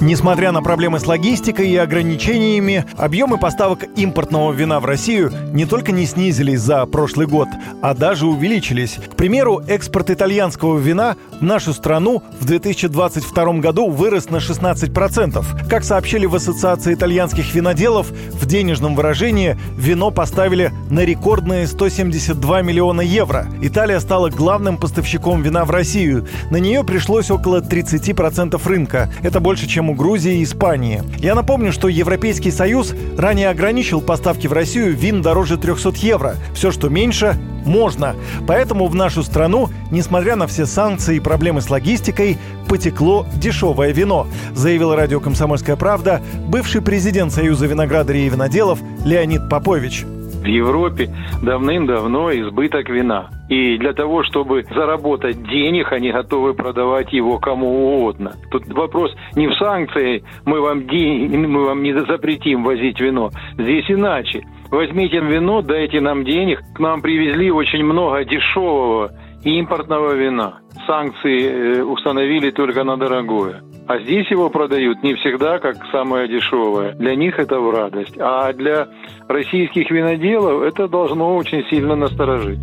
Несмотря на проблемы с логистикой и ограничениями, объемы поставок импортного вина в Россию не только не снизились за прошлый год, а даже увеличились. К примеру, экспорт итальянского вина в нашу страну в 2022 году вырос на 16%. Как сообщили в Ассоциации итальянских виноделов, в денежном выражении вино поставили на рекордные 172 миллиона евро. Италия стала главным поставщиком вина в Россию. На нее пришлось около 30% рынка. Это больше, чем у Грузии и Испании. Я напомню, что Европейский Союз ранее ограничил поставки в Россию вин дороже 300 евро. Все, что меньше, можно. Поэтому в нашу страну, несмотря на все санкции и проблемы с логистикой, потекло дешевое вино, заявил радио «Комсомольская правда» бывший президент Союза виноградарей и виноделов Леонид Попович. В Европе давным-давно избыток вина. И для того, чтобы заработать денег, они готовы продавать его кому угодно. Тут вопрос не в санкции, мы вам, день, мы вам не запретим возить вино. Здесь иначе. Возьмите вино, дайте нам денег. К нам привезли очень много дешевого импортного вина. Санкции э, установили только на дорогое. А здесь его продают не всегда как самое дешевое. Для них это в радость. А для российских виноделов это должно очень сильно насторожить.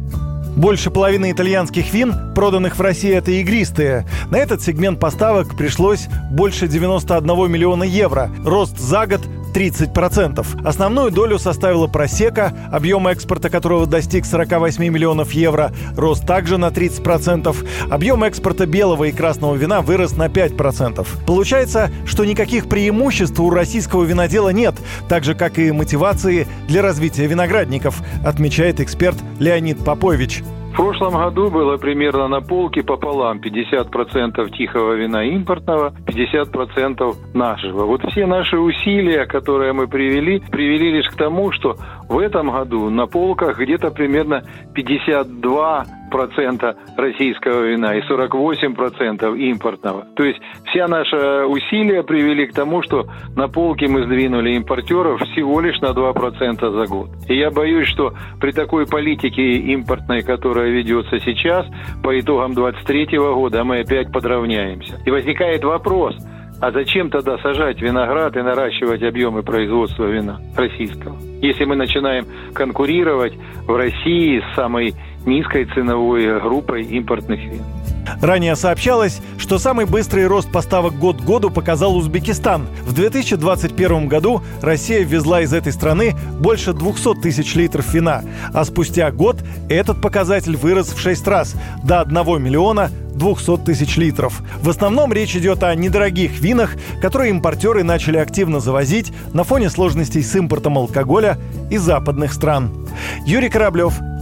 Больше половины итальянских вин, проданных в России, это игристые. На этот сегмент поставок пришлось больше 91 миллиона евро. Рост за год 30%. Основную долю составила просека, объем экспорта которого достиг 48 миллионов евро, рост также на 30%. Объем экспорта белого и красного вина вырос на 5%. Получается, что никаких преимуществ у российского винодела нет, так же, как и мотивации для развития виноградников, отмечает эксперт Леонид Попович. В прошлом году было примерно на полке пополам. 50% тихого вина импортного, 50% нашего. Вот все наши усилия, которые мы привели, привели лишь к тому, что в этом году на полках где-то примерно 52 процента российского вина и 48 процентов импортного. То есть вся наша усилия привели к тому, что на полке мы сдвинули импортеров всего лишь на 2 процента за год. И я боюсь, что при такой политике импортной, которая ведется сейчас, по итогам 2023 года мы опять подравняемся. И возникает вопрос – а зачем тогда сажать виноград и наращивать объемы производства вина российского? Если мы начинаем конкурировать в России с самой низкой ценовой группой импортных вин. Ранее сообщалось, что самый быстрый рост поставок год к году показал Узбекистан. В 2021 году Россия ввезла из этой страны больше 200 тысяч литров вина, а спустя год этот показатель вырос в 6 раз – до 1 миллиона 200 тысяч литров. В основном речь идет о недорогих винах, которые импортеры начали активно завозить на фоне сложностей с импортом алкоголя из западных стран. Юрий Кораблев,